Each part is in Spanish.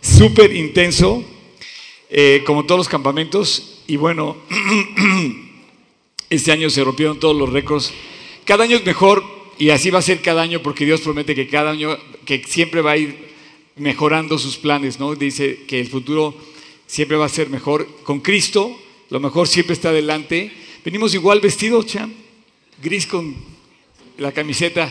súper intenso, eh, como todos los campamentos. Y bueno, este año se rompieron todos los récords. Cada año es mejor y así va a ser cada año porque Dios promete que cada año, que siempre va a ir mejorando sus planes, ¿no? Dice que el futuro siempre va a ser mejor. Con Cristo, lo mejor siempre está adelante. Venimos igual vestidos, Chan, gris con la camiseta.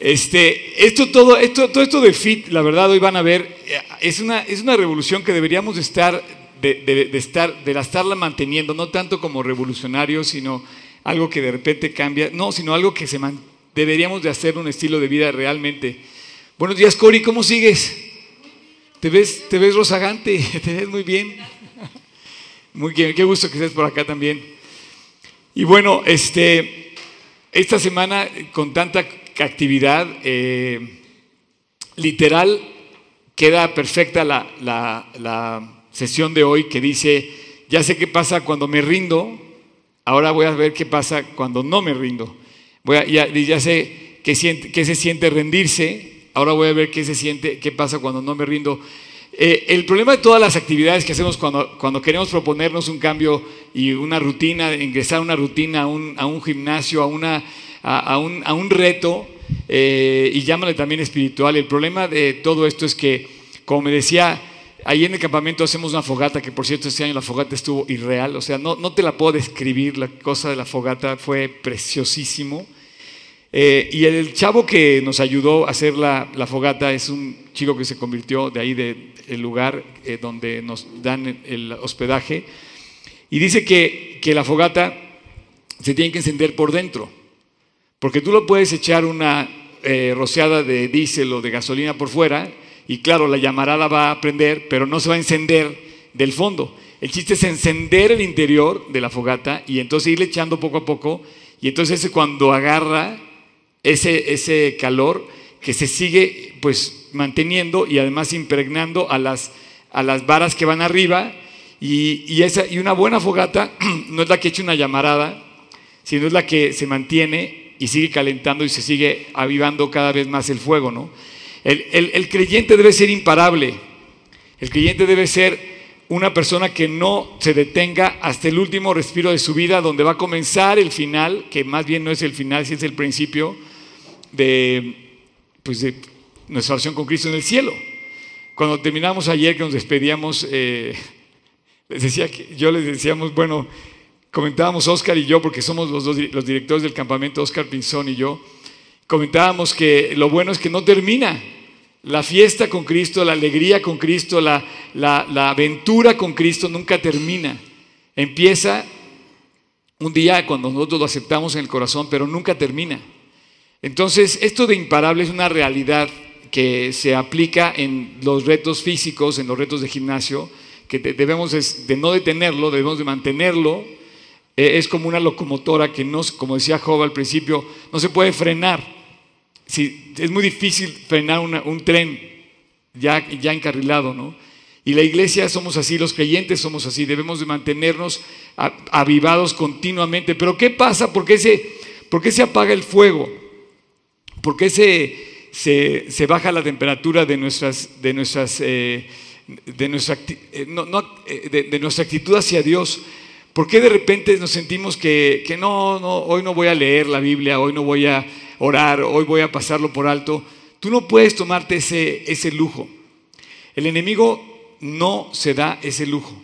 Este, esto todo, esto, todo esto de fit, la verdad, hoy van a ver, eh, es una, es una revolución que deberíamos de estar, de, de, de estar, de estarla manteniendo, no tanto como revolucionarios, sino algo que de repente cambia, no, sino algo que se man, deberíamos de hacer un estilo de vida realmente. Buenos días, Cori, ¿cómo sigues? ¿Te ves, te ves rozagante? ¿Te ves muy bien? Muy bien, qué gusto que estés por acá también. Y bueno, este, esta semana con tanta actividad, eh, literal, queda perfecta la, la, la, sesión de hoy que dice, ya sé qué pasa cuando me rindo, ahora voy a ver qué pasa cuando no me rindo. Voy a, ya, sé qué, siente, qué, se siente rendirse, ahora voy a ver qué se siente, qué pasa cuando no me rindo. Eh, el problema de todas las actividades que hacemos cuando, cuando, queremos proponernos un cambio y una rutina, ingresar a una rutina, a un, a un gimnasio, a una a, un, a un, reto eh, y llámale también espiritual. El problema de todo esto es que, como me decía, ahí en el campamento hacemos una fogata, que por cierto este año la fogata estuvo irreal, o sea, no, no te la puedo describir, la cosa de la fogata fue preciosísimo. Eh, y el chavo que nos ayudó a hacer la, la, fogata es un chico que se convirtió de ahí del de, lugar eh, donde nos dan el, el hospedaje. Y dice que, que la fogata se tiene que encender por dentro. Porque tú lo puedes echar una eh, rociada de diésel o de gasolina por fuera y claro, la llamarada va a prender, pero no se va a encender del fondo. El chiste es encender el interior de la fogata y entonces irle echando poco a poco y entonces cuando agarra ese, ese calor que se sigue pues manteniendo y además impregnando a las, a las varas que van arriba y, y, esa, y una buena fogata no es la que echa una llamarada, sino es la que se mantiene y sigue calentando y se sigue avivando cada vez más el fuego, ¿no? El, el, creyente debe ser imparable. El creyente debe ser una persona que no se detenga hasta el último respiro de su vida, donde va a comenzar el final, que más bien no es el final, si es el principio de, pues de nuestra relación con Cristo en el cielo. Cuando terminamos ayer, que nos despedíamos, eh, les decía que yo les decíamos, bueno, comentábamos Oscar y yo, porque somos los, dos, los directores del campamento, Oscar Pinzón y yo, comentábamos que lo bueno es que no termina. La fiesta con Cristo, la alegría con Cristo, la, la, la aventura con Cristo nunca termina. Empieza un día cuando nosotros lo aceptamos en el corazón, pero nunca termina. Entonces, esto de imparable es una realidad que se aplica en los retos físicos, en los retos de gimnasio, que debemos de no detenerlo, debemos de mantenerlo, es como una locomotora que no, como decía Job al principio, no se puede frenar. Sí, es muy difícil frenar un tren ya, encarrilado, ¿no? Y la iglesia somos así, los creyentes somos así, debemos de mantenernos avivados continuamente. Pero ¿qué pasa? ¿Por qué se, por qué se apaga el fuego? ¿Por qué se, se, baja la temperatura de nuestras, de nuestras, eh, de nuestra, eh, no, no, de nuestra actitud hacia Dios? ¿Por qué de repente nos sentimos que, que, no, no, hoy no voy a leer la Biblia, hoy no voy a orar, hoy voy a pasarlo por alto? Tú no puedes tomarte ese, ese lujo. El enemigo no se da ese lujo.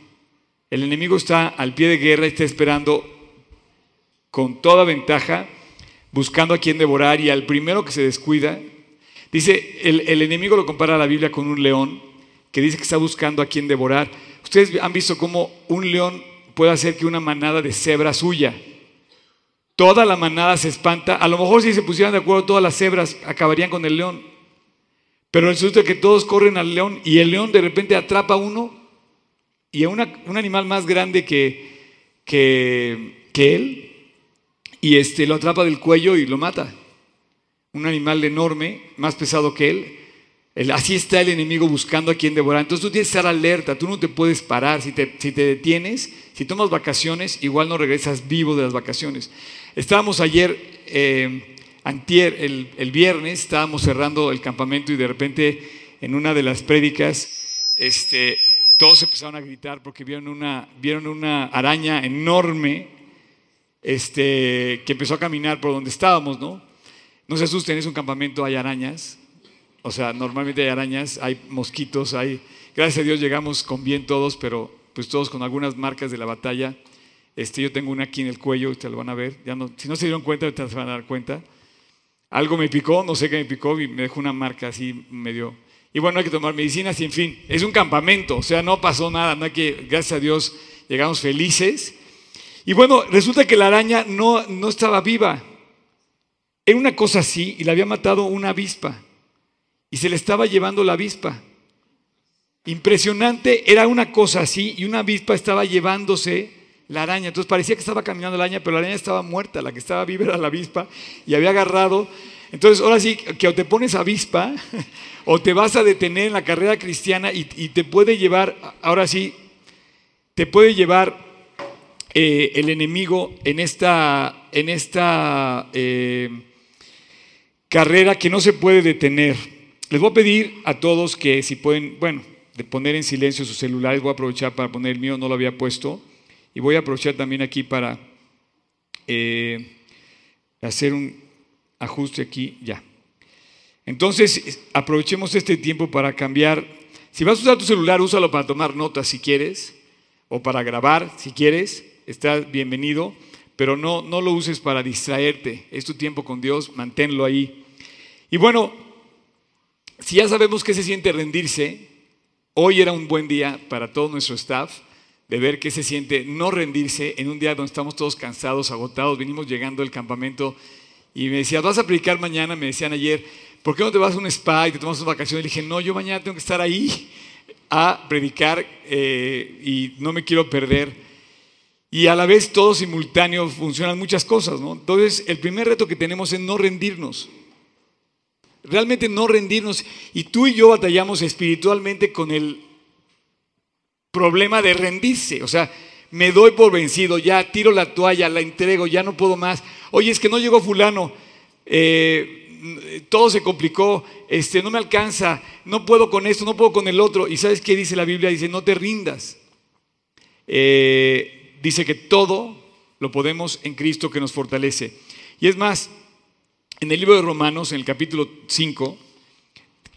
El enemigo está al pie de guerra, está esperando con toda ventaja, buscando a quien devorar y al primero que se descuida. Dice, el, el enemigo lo compara a la Biblia con un león que dice que está buscando a quien devorar. Ustedes han visto cómo un león puede hacer que una manada de cebras huya. Toda la manada se espanta. A lo mejor si se pusieran de acuerdo todas las cebras acabarían con el león. Pero resulta que todos corren al león y el león de repente atrapa a uno y a una, un animal más grande que, que, que él y este, lo atrapa del cuello y lo mata. Un animal enorme, más pesado que él. Así está el enemigo buscando a quien devorar. Entonces tú tienes que estar alerta, tú no te puedes parar. Si te, si te detienes, si tomas vacaciones, igual no regresas vivo de las vacaciones. Estábamos ayer, eh, el, viernes, estábamos cerrando el campamento y de repente en una de las prédicas, este, todos empezaron a gritar porque vieron una, vieron una araña enorme este, que empezó a caminar por donde estábamos, ¿no? No se asusten, es un campamento, hay arañas. O sea, normalmente hay arañas, hay mosquitos, hay... Gracias a Dios llegamos con bien todos, pero pues todos con algunas marcas de la batalla. Este, yo tengo una aquí en el cuello, ustedes lo van a ver. Ya no, si no se dieron cuenta, ustedes se van a dar cuenta. Algo me picó, no sé qué me picó y me dejó una marca así medio... Y bueno, hay que tomar medicinas y en fin, es un campamento, o sea, no pasó nada, no hay que, gracias a Dios, llegamos felices. Y bueno, resulta que la araña no, no estaba viva. Era una cosa así y la había matado una avispa. Y se le estaba llevando la avispa. Impresionante, era una cosa así y una avispa estaba llevándose la araña. Entonces parecía que estaba caminando la araña, pero la araña estaba muerta, la que estaba viva era la avispa y había agarrado. Entonces ahora sí, que o te pones avispa o te vas a detener en la carrera cristiana y, te puede llevar, ahora sí, te puede llevar eh, el enemigo en esta, en esta eh, carrera que no se puede detener. Les voy a pedir a todos que si pueden, bueno, poner en silencio sus celulares, voy a aprovechar para poner el mío, no lo había puesto, y voy a aprovechar también aquí para eh, hacer un ajuste aquí, ya. Entonces, aprovechemos este tiempo para cambiar. Si vas a usar tu celular, úsalo para tomar notas si quieres, o para grabar si quieres, estás bienvenido, pero no, no lo uses para distraerte. Es tu tiempo con Dios, manténlo ahí. Y bueno, si ya sabemos qué se siente rendirse, hoy era un buen día para todo nuestro staff de ver qué se siente no rendirse en un día donde estamos todos cansados, agotados, venimos llegando del campamento y me decían, ¿vas a predicar mañana? Me decían ayer, ¿por qué no te vas a un spa y te tomas unas vacaciones? Le dije, no, yo mañana tengo que estar ahí a predicar eh, y no me quiero perder. Y a la vez todo simultáneo funcionan muchas cosas, ¿no? Entonces, el primer reto que tenemos es no rendirnos. Realmente no rendirnos. Y tú y yo batallamos espiritualmente con el problema de rendirse. O sea, me doy por vencido, ya tiro la toalla, la entrego, ya no puedo más. Oye, es que no llegó fulano, eh, todo se complicó, este, no me alcanza, no puedo con esto, no puedo con el otro. ¿Y sabes qué dice la Biblia? Dice, no te rindas. Eh, dice que todo lo podemos en Cristo que nos fortalece. Y es más, en el libro de Romanos, en el capítulo 5,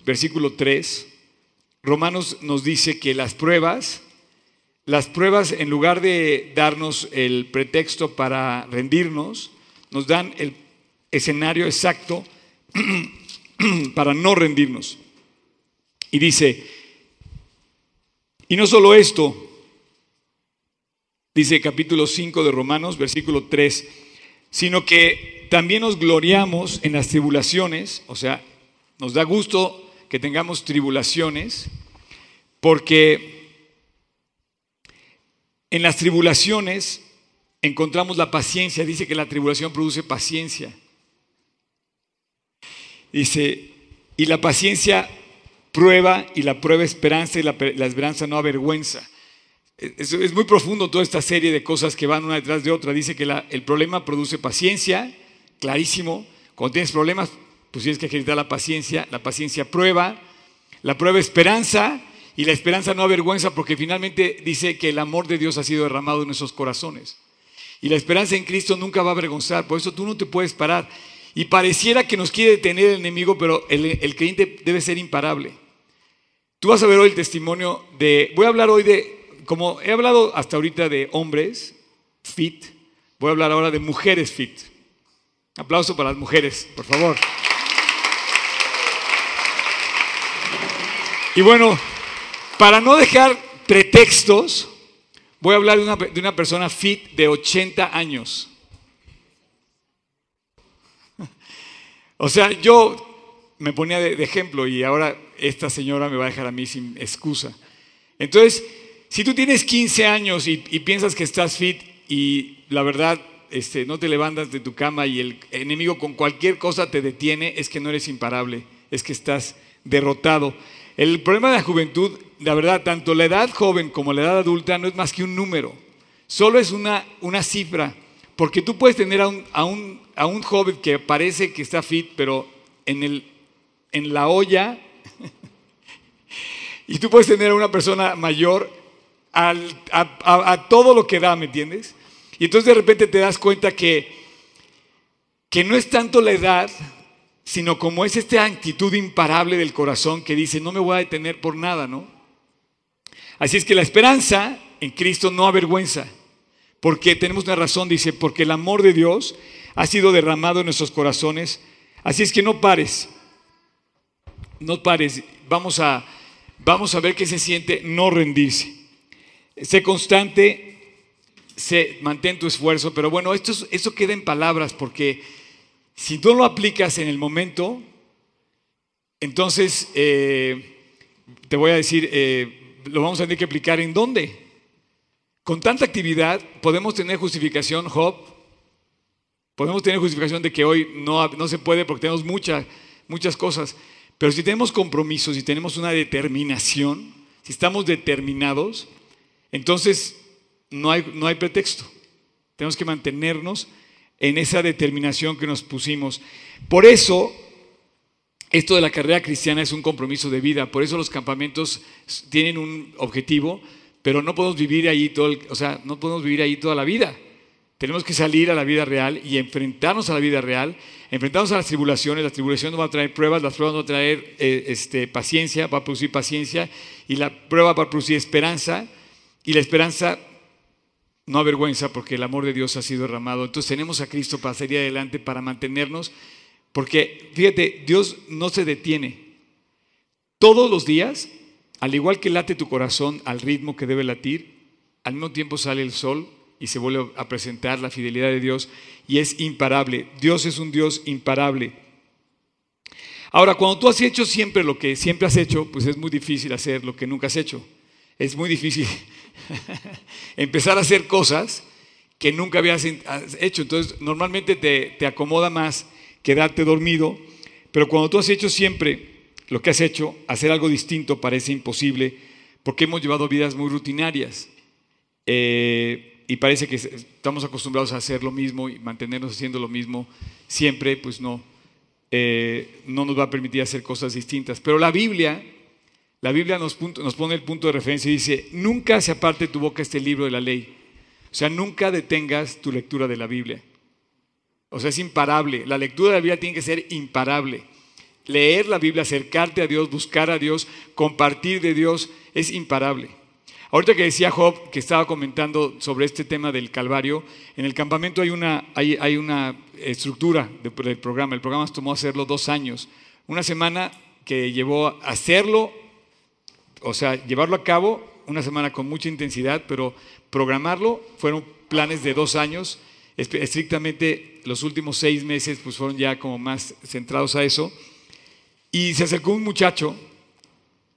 versículo 3, Romanos nos dice que las pruebas, las pruebas en lugar de darnos el pretexto para rendirnos, nos dan el escenario exacto para no rendirnos. Y dice, y no solo esto, dice capítulo 5 de Romanos, versículo 3, sino que también nos gloriamos en las tribulaciones, o sea, nos da gusto que tengamos tribulaciones, porque en las tribulaciones encontramos la paciencia. Dice que la tribulación produce paciencia. Dice, y la paciencia prueba y la prueba esperanza y la, esperanza no avergüenza. Es, es, muy profundo toda esta serie de cosas que van una detrás de otra. Dice que el problema produce paciencia, clarísimo. Cuando tienes problemas, pues tienes que ejercitar la paciencia. La paciencia prueba, la prueba esperanza y la esperanza no avergüenza porque finalmente dice que el amor de Dios ha sido derramado en nuestros corazones. Y la esperanza en Cristo nunca va a avergonzar, por eso tú no te puedes parar. Y pareciera que nos quiere detener el enemigo, pero el, el creyente debe ser imparable. Tú vas a ver hoy el testimonio de, voy a hablar hoy de, como he hablado hasta ahorita de hombres fit, voy a hablar ahora de mujeres fit. Aplauso para las mujeres, por favor. Y bueno, para no dejar pretextos, voy a hablar de una, de una persona fit de 80 años. O sea, yo me ponía de, ejemplo y ahora esta señora me va a dejar a mí sin excusa. Entonces, si tú tienes 15 años y, y piensas que estás fit y la verdad este, no te levantas de tu cama y el enemigo con cualquier cosa te detiene, es que no eres imparable, es que estás derrotado. El problema de la juventud, la verdad, tanto la edad joven como la edad adulta no es más que un número, solo es una, una cifra, porque tú puedes tener a un, a, un, a un joven que parece que está fit, pero en, el, en la olla Y tú puedes tener a una persona mayor a, todo lo que da, ¿me entiendes? Y entonces de repente te das cuenta que, que no es tanto la edad, sino como es esta actitud imparable del corazón que dice, no me voy a detener por nada, ¿no? Así es que la esperanza en Cristo no avergüenza, porque tenemos una razón, dice, porque el amor de Dios ha sido derramado en nuestros corazones. Así es que no pares, no pares, vamos a, vamos a ver qué se siente no rendirse. Sé constante, sé, mantén tu esfuerzo, pero bueno, esto, esto queda en palabras porque si tú lo aplicas en el momento, entonces eh, te voy a decir, eh, lo vamos a tener que aplicar en dónde. Con tanta actividad podemos tener justificación, Job. Podemos tener justificación de que hoy no, no se puede porque tenemos muchas muchas cosas. Pero si tenemos compromisos, si tenemos una determinación, si estamos determinados, entonces no hay, no hay pretexto. Tenemos que mantenernos en esa determinación que nos pusimos. Por eso, esto de la carrera cristiana es un compromiso de vida. Por eso los campamentos tienen un objetivo, pero no podemos vivir ahí todo, o sea, no podemos vivir ahí toda la vida. Tenemos que salir a la vida real y enfrentarnos a la vida real, enfrentarnos a las tribulaciones. Las tribulaciones nos van a traer pruebas, las pruebas van a traer eh, este, paciencia, va a producir paciencia, y la prueba va a producir esperanza, y la esperanza no avergüenza porque el amor de Dios ha sido derramado. Entonces tenemos a Cristo para salir adelante, para mantenernos, porque fíjate, Dios no se detiene. Todos los días, al igual que late tu corazón al ritmo que debe latir, al mismo tiempo sale el sol y se vuelve a presentar la fidelidad de Dios y es imparable. Dios es un Dios imparable. Ahora, cuando tú has hecho siempre lo que siempre has hecho, pues es muy difícil hacer lo que nunca has hecho. Es muy difícil empezar a hacer cosas que nunca habías hecho. Entonces, normalmente te, te acomoda más quedarte dormido, pero cuando tú has hecho siempre lo que has hecho, hacer algo distinto parece imposible porque hemos llevado vidas muy rutinarias. Eh, y parece que estamos acostumbrados a hacer lo mismo y mantenernos haciendo lo mismo siempre, pues no, eh, no nos va a permitir hacer cosas distintas. Pero la Biblia la Biblia nos, pone el punto de referencia y dice, nunca se aparte tu boca este libro de la ley. O sea, nunca detengas tu lectura de la Biblia. O sea, es imparable. La lectura de la Biblia tiene que ser imparable. Leer la Biblia, acercarte a Dios, buscar a Dios, compartir de Dios, es imparable. Ahorita que decía Job, que estaba comentando sobre este tema del Calvario, en el campamento hay una, hay, hay una estructura del programa. El programa tomó hacerlo dos años. Una semana que llevó a hacerlo o sea, llevarlo a cabo una semana con mucha intensidad, pero programarlo fueron planes de dos años. Estrictamente los últimos seis meses pues fueron ya como más centrados a eso. Y se acercó un muchacho,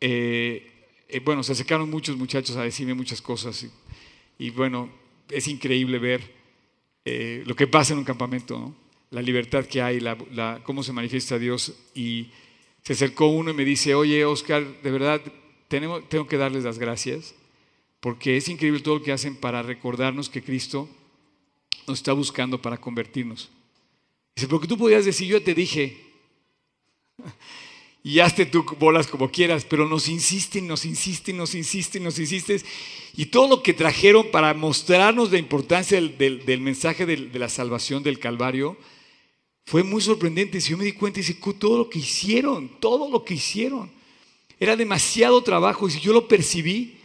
eh, eh, bueno, se acercaron muchos muchachos a decirme muchas cosas. Y, bueno, es increíble ver eh, lo que pasa en un campamento, la libertad que hay, cómo se manifiesta Dios. Y se acercó uno y me dice, oye, Oscar, de verdad tengo que darles las gracias porque es increíble todo lo que hacen para recordarnos que Cristo nos está buscando para convertirnos. Dice, porque tú podías decir, yo te dije, y hazte tú bolas como quieras, pero nos insisten, nos insisten, nos insisten, nos insisten. Y todo lo que trajeron para mostrarnos la importancia del, mensaje de, la salvación del Calvario fue muy sorprendente. Si yo me di cuenta, dice, todo lo que hicieron, todo lo que hicieron. Era demasiado trabajo y si yo lo percibí,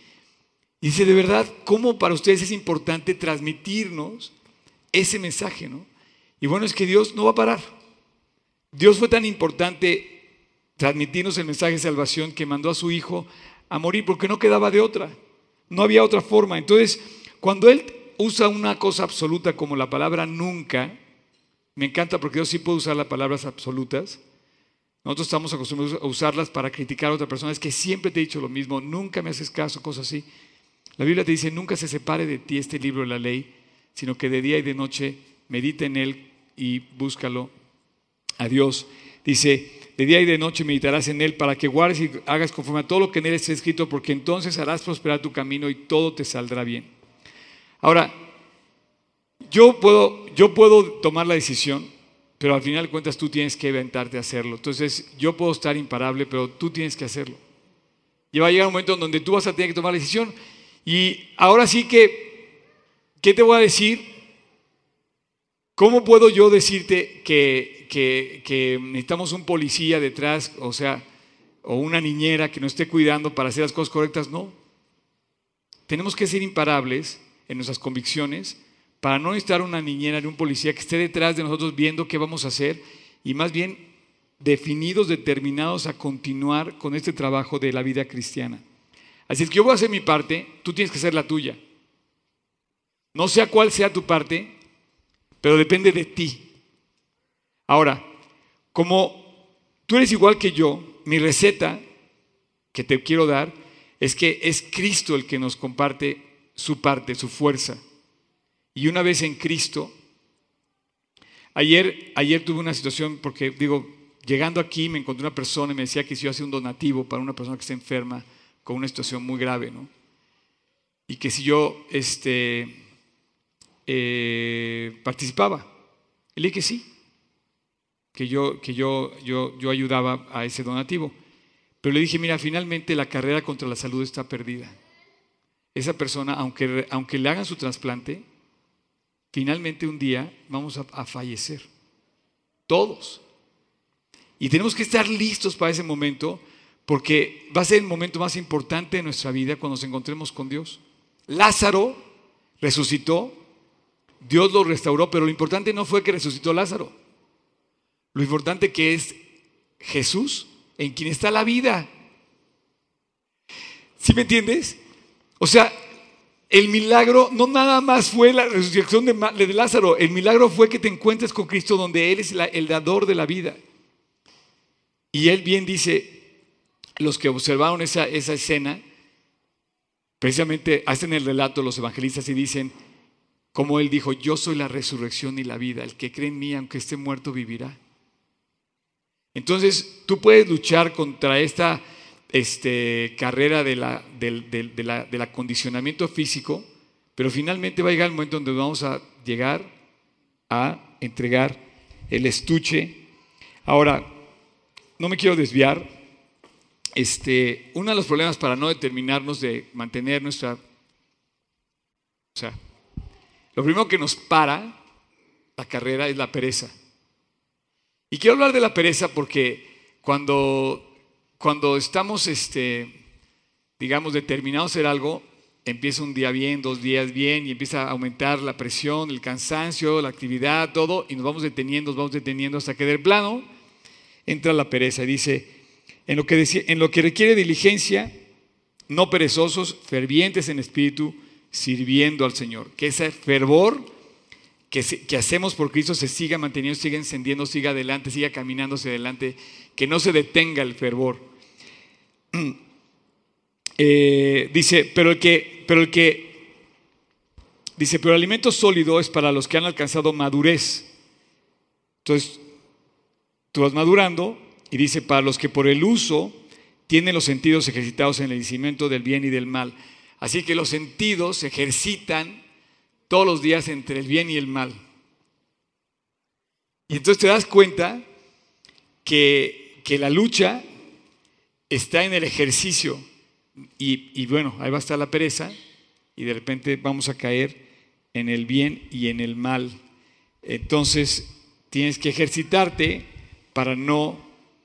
dice, de verdad, ¿cómo para ustedes es importante transmitirnos ese mensaje? ¿no? Y bueno, es que Dios no va a parar. Dios fue tan importante transmitirnos el mensaje de salvación que mandó a su Hijo a morir porque no quedaba de otra. No había otra forma. Entonces, cuando Él usa una cosa absoluta como la palabra nunca, me encanta porque Dios sí puede usar las palabras absolutas, nosotros estamos acostumbrados a usarlas para criticar a otra persona. Es que siempre te he dicho lo mismo, nunca me haces caso, cosas así. La Biblia te dice, nunca se separe de ti este libro de la ley, sino que de día y de noche medita en él y búscalo a Dios. Dice, de día y de noche meditarás en él para que guardes y hagas conforme a todo lo que en él está escrito, porque entonces harás prosperar tu camino y todo te saldrá bien. Ahora, yo puedo, yo puedo tomar la decisión pero al final de cuentas tú tienes que inventarte a hacerlo. Entonces yo puedo estar imparable, pero tú tienes que hacerlo. Y va a llegar un momento donde tú vas a tener que tomar la decisión. Y ahora sí que, ¿qué te voy a decir? ¿Cómo puedo yo decirte que, que, necesitamos un policía detrás, o sea, o una niñera que nos esté cuidando para hacer las cosas correctas? No. Tenemos que ser imparables en nuestras convicciones para no necesitar una niñera ni un policía que esté detrás de nosotros viendo qué vamos a hacer y más bien definidos, determinados a continuar con este trabajo de la vida cristiana. Así es que yo voy a hacer mi parte, tú tienes que hacer la tuya. No sé cuál sea tu parte, pero depende de ti. Ahora, como tú eres igual que yo, mi receta que te quiero dar es que es Cristo el que nos comparte su parte, su fuerza. Y una vez en Cristo, ayer, ayer tuve una situación, porque digo, llegando aquí me encontré una persona y me decía que si yo hacía un donativo para una persona que está enferma con una situación muy grave, ¿no? Y que si yo este, eh, participaba. Le dije que sí, que, yo, que yo, yo, yo ayudaba a ese donativo. Pero le dije, mira, finalmente la carrera contra la salud está perdida. Esa persona, aunque, aunque le hagan su trasplante, finalmente un día vamos a, fallecer. Todos. Y tenemos que estar listos para ese momento porque va a ser el momento más importante de nuestra vida cuando nos encontremos con Dios. Lázaro resucitó, Dios lo restauró, pero lo importante no fue que resucitó Lázaro. Lo importante que es Jesús en quien está la vida. ¿Sí me entiendes? O sea, el milagro no nada más fue la resurrección de, Lázaro, el milagro fue que te encuentres con Cristo donde Él es el dador de la vida. Y Él bien dice, los que observaron esa, esa escena, precisamente hacen el relato los evangelistas y dicen, como Él dijo, yo soy la resurrección y la vida, el que cree en mí, aunque esté muerto, vivirá. Entonces, tú puedes luchar contra esta este, carrera de la, del, acondicionamiento físico, pero finalmente va a llegar el momento donde vamos a llegar a entregar el estuche. Ahora, no me quiero desviar. Este, uno de los problemas para no determinarnos de mantener nuestra... O sea, lo primero que nos para la carrera es la pereza. Y quiero hablar de la pereza porque cuando cuando estamos, este, digamos, determinados a hacer algo, empieza un día bien, dos días bien, y empieza a aumentar la presión, el cansancio, la actividad, todo, y nos vamos deteniendo, nos vamos deteniendo hasta que del plano entra la pereza. Y dice, en lo que, en lo que requiere diligencia, no perezosos, fervientes en espíritu, sirviendo al Señor. Que ese fervor que, que, hacemos por Cristo se siga manteniendo, siga encendiendo, siga adelante, siga caminándose adelante, que no se detenga el fervor. Eh, dice, pero el que, pero el que, dice, pero el alimento sólido es para los que han alcanzado madurez. Entonces, tú vas madurando y dice, para los que por el uso tienen los sentidos ejercitados en el conocimiento del bien y del mal. Así que los sentidos se ejercitan todos los días entre el bien y el mal. Y entonces te das cuenta que, que la lucha está en el ejercicio y, bueno, ahí va a estar la pereza y de repente vamos a caer en el bien y en el mal. Entonces tienes que ejercitarte para no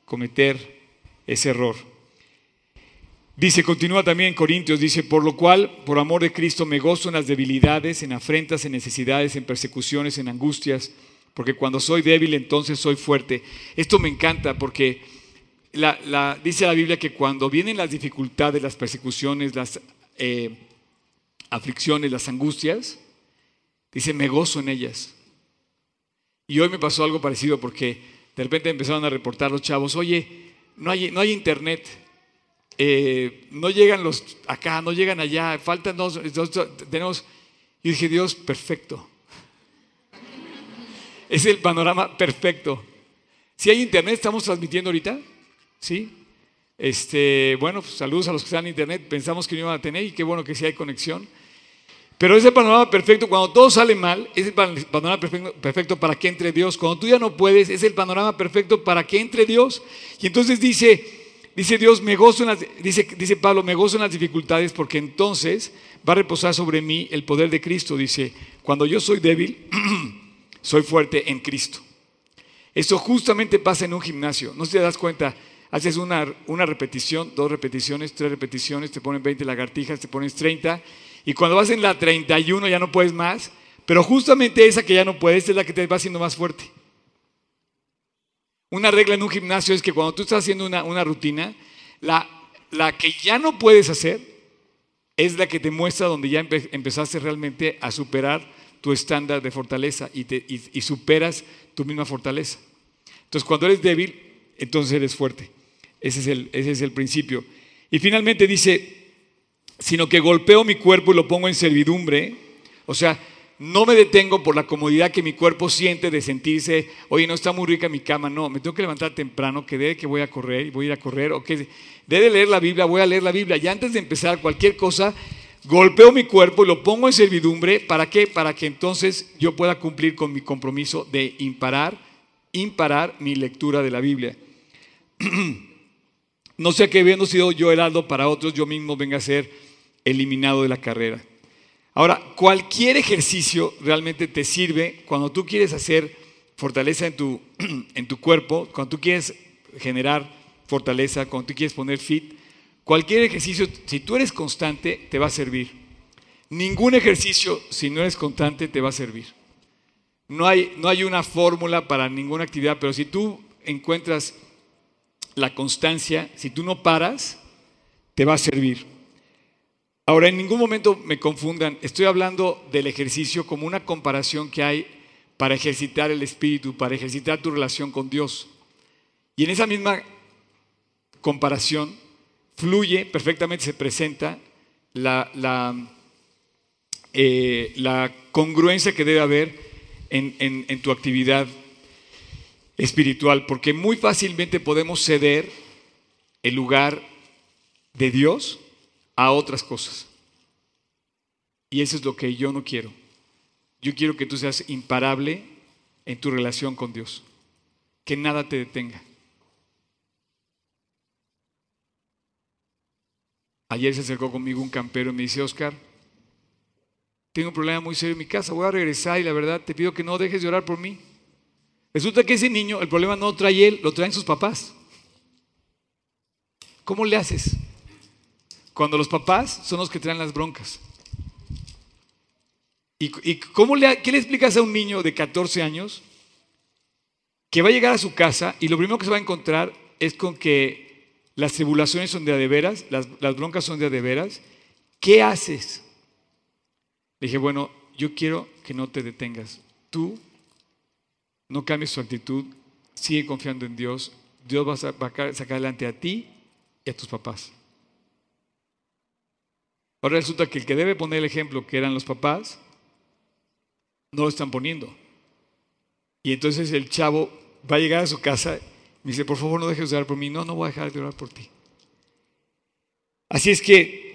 cometer ese error. Dice, continúa también en Corintios, dice, por lo cual, por amor de Cristo, me gozo en las debilidades, en afrentas, en necesidades, en persecuciones, en angustias, porque cuando soy débil, entonces soy fuerte. Esto me encanta porque dice la Biblia que cuando vienen las dificultades, las persecuciones, las eh, aflicciones, las angustias, dice, me gozo en ellas. Y hoy me pasó algo parecido porque de repente empezaron a reportar los chavos, oye, no hay, no hay internet, eh, no llegan los acá, no llegan allá, faltan dos, tenemos... Y dije, Dios, perfecto. Es el panorama perfecto. Si hay internet, estamos transmitiendo ahorita. ¿Sí? Este, bueno, pues, saludos a los que están en internet. Pensamos que no iban a tener y qué bueno que sí hay conexión. Pero ese panorama perfecto, cuando todo sale mal, es el panorama perfecto, para que entre Dios. Cuando tú ya no puedes, es el panorama perfecto para que entre Dios. Y entonces dice, dice Dios, me gozo en las, dice, dice Pablo, me gozo en las dificultades porque entonces va a reposar sobre mí el poder de Cristo. Dice, cuando yo soy débil, soy fuerte en Cristo. Eso justamente pasa en un gimnasio. No te das cuenta, haces una, una repetición, dos repeticiones, tres repeticiones, te ponen 20 lagartijas, te pones 30, y cuando vas en la 31 ya no puedes más, pero justamente esa que ya no puedes es la que te va haciendo más fuerte. Una regla en un gimnasio es que cuando tú estás haciendo una, rutina, la, la, que ya no puedes hacer es la que te muestra donde ya empezaste realmente a superar tu estándar de fortaleza y, te, y, superas tu misma fortaleza. Entonces, cuando eres débil, entonces eres fuerte. Ese es, el, ese es el principio. Y finalmente dice, sino que golpeo mi cuerpo y lo pongo en servidumbre. O sea, no me detengo por la comodidad que mi cuerpo siente de sentirse, oye, no está muy rica mi cama, no, me tengo que levantar temprano, que debe que voy a correr y voy a ir a correr, o que debe leer la Biblia, voy a leer la Biblia. Y antes de empezar cualquier cosa, golpeo mi cuerpo y lo pongo en servidumbre, ¿para qué? Para que entonces yo pueda cumplir con mi compromiso de imparar, imparar mi lectura de la Biblia. no sea que habiendo sido yo heraldo para otros, yo mismo venga a ser eliminado de la carrera. Ahora, cualquier ejercicio realmente te sirve cuando tú quieres hacer fortaleza en tu, en tu cuerpo, cuando tú quieres generar fortaleza, cuando tú quieres poner fit. Cualquier ejercicio, si tú eres constante, te va a servir. Ningún ejercicio, si no eres constante, te va a servir. No hay, no hay una fórmula para ninguna actividad, pero si tú encuentras la constancia, si tú no paras, te va a servir. Ahora, en ningún momento me confundan, estoy hablando del ejercicio como una comparación que hay para ejercitar el espíritu, para ejercitar tu relación con Dios. Y en esa misma comparación fluye, perfectamente se presenta la, la, eh, congruencia que debe haber en, en tu actividad espiritual, porque muy fácilmente podemos ceder el lugar de Dios a otras cosas. Y eso es lo que yo no quiero. Yo quiero que tú seas imparable en tu relación con Dios. Que nada te detenga. Ayer se acercó conmigo un campero y me dice, Oscar, tengo un problema muy serio en mi casa, voy a regresar y la verdad te pido que no dejes de orar por mí. Resulta que ese niño, el problema no lo trae él, lo traen sus papás. ¿Cómo le haces? Cuando los papás son los que traen las broncas. ¿Y, cómo le, qué le explicas a un niño de 14 años que va a llegar a su casa y lo primero que se va a encontrar es con que las tribulaciones son de a de veras, las, broncas son de a de veras? ¿Qué haces? Dije, bueno, yo quiero que no te detengas. Tú no cambies tu actitud, sigue confiando en Dios. Dios va a sacar adelante a ti y a tus papás. Ahora resulta que el que debe poner el ejemplo, que eran los papás, no lo están poniendo. Y entonces el chavo va a llegar a su casa y dice, por favor no dejes de orar por mí. No, no voy a dejar de orar por ti. Así es que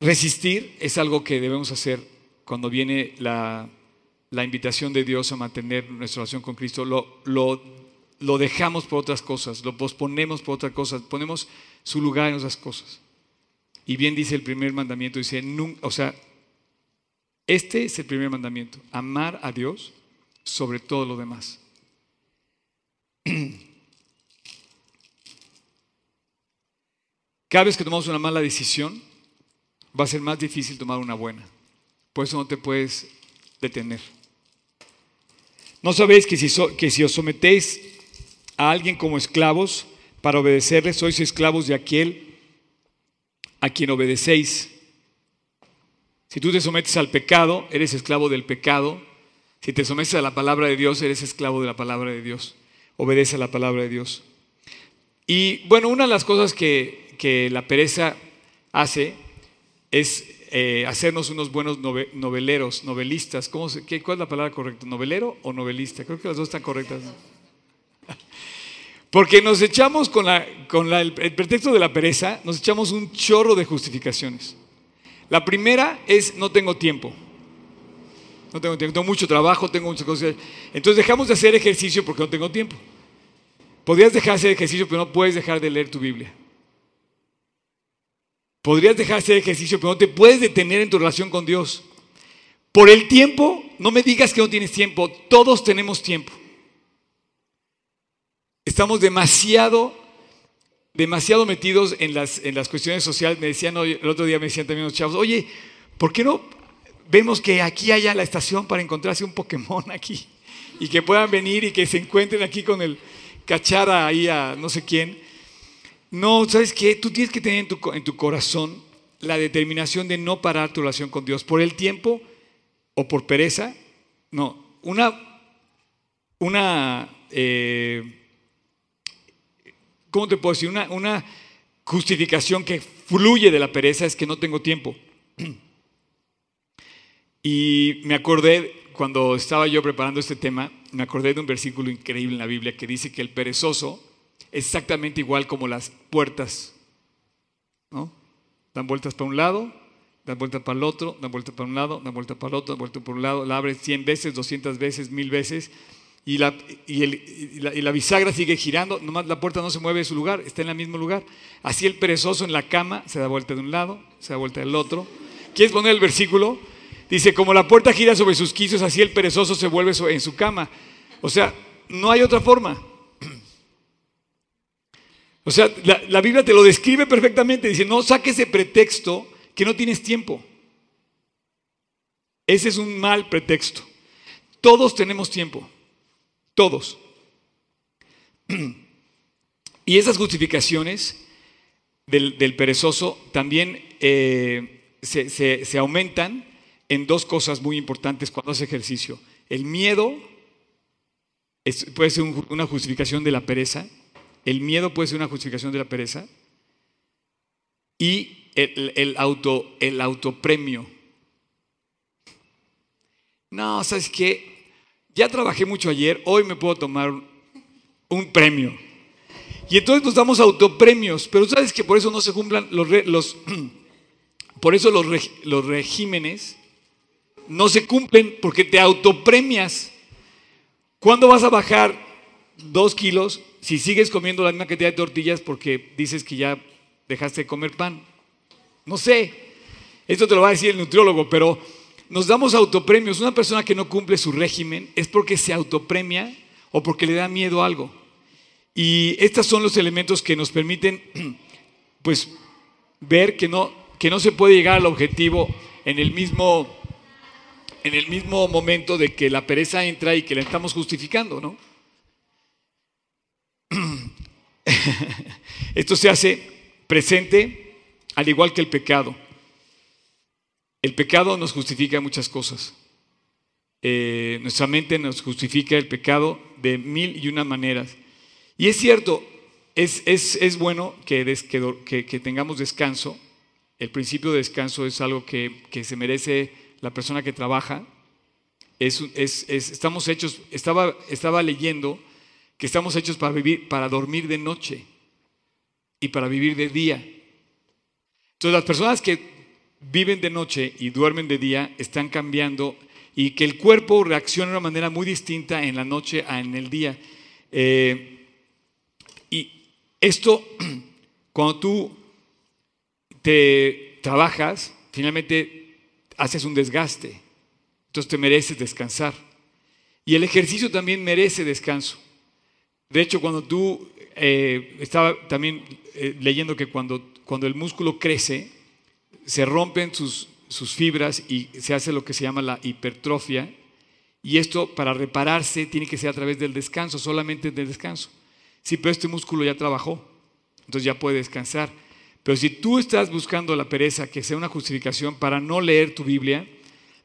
resistir es algo que debemos hacer cuando viene la, invitación de Dios a mantener nuestra relación con Cristo. Lo, lo, dejamos por otras cosas, lo posponemos por otras cosas, ponemos su lugar en esas cosas. Y bien dice el primer mandamiento, dice, o sea, este es el primer mandamiento, amar a Dios sobre todo lo demás. Cada vez que tomamos una mala decisión, va a ser más difícil tomar una buena. Por eso no te puedes detener. ¿No sabéis que si, os sometéis a alguien como esclavos para obedecerle, sois esclavos de aquel a quien obedecéis. Si tú te sometes al pecado, eres esclavo del pecado. Si te sometes a la palabra de Dios, eres esclavo de la palabra de Dios. Obedece a la palabra de Dios. Y bueno, una de las cosas que, la pereza hace es eh, hacernos unos buenos noveleros, novelistas. ¿Cómo qué, ¿Cuál es la palabra correcta? ¿Novelero o novelista? Creo que las dos están correctas. Porque nos echamos con, el, pretexto de la pereza, nos echamos un chorro de justificaciones. La primera es no tengo tiempo. No tengo tiempo, tengo mucho trabajo, tengo muchas cosas. Entonces dejamos de hacer ejercicio porque no tengo tiempo. Podrías dejar de hacer ejercicio, pero no puedes dejar de leer tu Biblia. Podrías dejar de hacer ejercicio, pero no te puedes detener en tu relación con Dios. Por el tiempo, no me digas que no tienes tiempo, todos tenemos tiempo. Estamos demasiado, demasiado metidos en las, en las cuestiones sociales. Me decían, el otro día me decían también los chavos, oye, ¿por qué no vemos que aquí haya la estación para encontrarse un Pokémon aquí? Y que puedan venir y que se encuentren aquí con el cachara ahí a no sé quién. No, ¿sabes qué? Tú tienes que tener en tu, en tu corazón la determinación de no parar tu relación con Dios por el tiempo o por pereza. No, una, una eh, ¿cómo te puedo decir? Una, una justificación que fluye de la pereza es que no tengo tiempo. Y me acordé, cuando estaba yo preparando este tema, me acordé de un versículo increíble en la Biblia que dice que el perezoso exactamente igual como las puertas. ¿no? Dan vueltas para un lado, dan vueltas para el otro, dan vueltas para un lado, dan vueltas para el otro, dan vueltas para un lado, la abres 100 veces, 200 veces, 1000 veces y la, y, la, bisagra sigue girando, nomás la puerta no se mueve de su lugar, está en el mismo lugar. Así el perezoso en la cama se da vuelta de un lado, se da vuelta del otro. ¿Quieres poner el versículo? Dice, como la puerta gira sobre sus quicios, así el perezoso se vuelve en su cama. O sea, no hay otra forma. O sea, la, la Biblia te lo describe perfectamente. Dice, no saques ese pretexto que no tienes tiempo. Ese es un mal pretexto. Todos tenemos tiempo. Todos. Y esas justificaciones del, perezoso también eh, se, aumentan en dos cosas muy importantes cuando hace ejercicio. El miedo puede ser una justificación de la pereza. El miedo puede ser una justificación de la pereza. Y el, el, auto, el autopremio. No, ¿sabes qué? ya trabajé mucho ayer, hoy me puedo tomar un premio. Y entonces nos damos autopremios, pero sabes que por eso no se cumplan los, por eso los, los regímenes no se cumplen porque te autopremias. ¿Cuándo vas a bajar dos kilos si sigues comiendo la misma cantidad de tortillas porque dices que ya dejaste de comer pan? No sé, esto te lo va a decir el nutriólogo, pero nos damos autopremios. Una persona que no cumple su régimen es porque se autopremia o porque le da miedo a algo. Y estos son los elementos que nos permiten, pues, ver que no, que no se puede llegar al objetivo en el mismo, en el mismo momento de que la pereza entra y que la estamos justificando, ¿no? Esto se hace presente al igual que el pecado. El pecado nos justifica muchas cosas. Eh, nuestra mente nos justifica el pecado de mil y una maneras. Y es cierto, es, es, bueno que, que, tengamos descanso. El principio de descanso es algo que, se merece la persona que trabaja. Es, estamos hechos, estaba, estaba leyendo que estamos hechos para vivir, para dormir de noche y para vivir de día. Entonces las personas que viven de noche y duermen de día están cambiando y que el cuerpo reacciona de una manera muy distinta en la noche a en el día. Eh, y esto, cuando tú te trabajas, finalmente haces un desgaste, entonces te mereces descansar. Y el ejercicio también merece descanso. De hecho, cuando tú, eh, estaba también eh, leyendo que cuando, cuando el músculo crece, se rompen sus, sus fibras y se hace lo que se llama la hipertrofia. Y esto para repararse tiene que ser a través del descanso, solamente del descanso. Sí, pero este músculo ya trabajó, entonces ya puede descansar. Pero si tú estás buscando la pereza, que sea una justificación para no leer tu Biblia,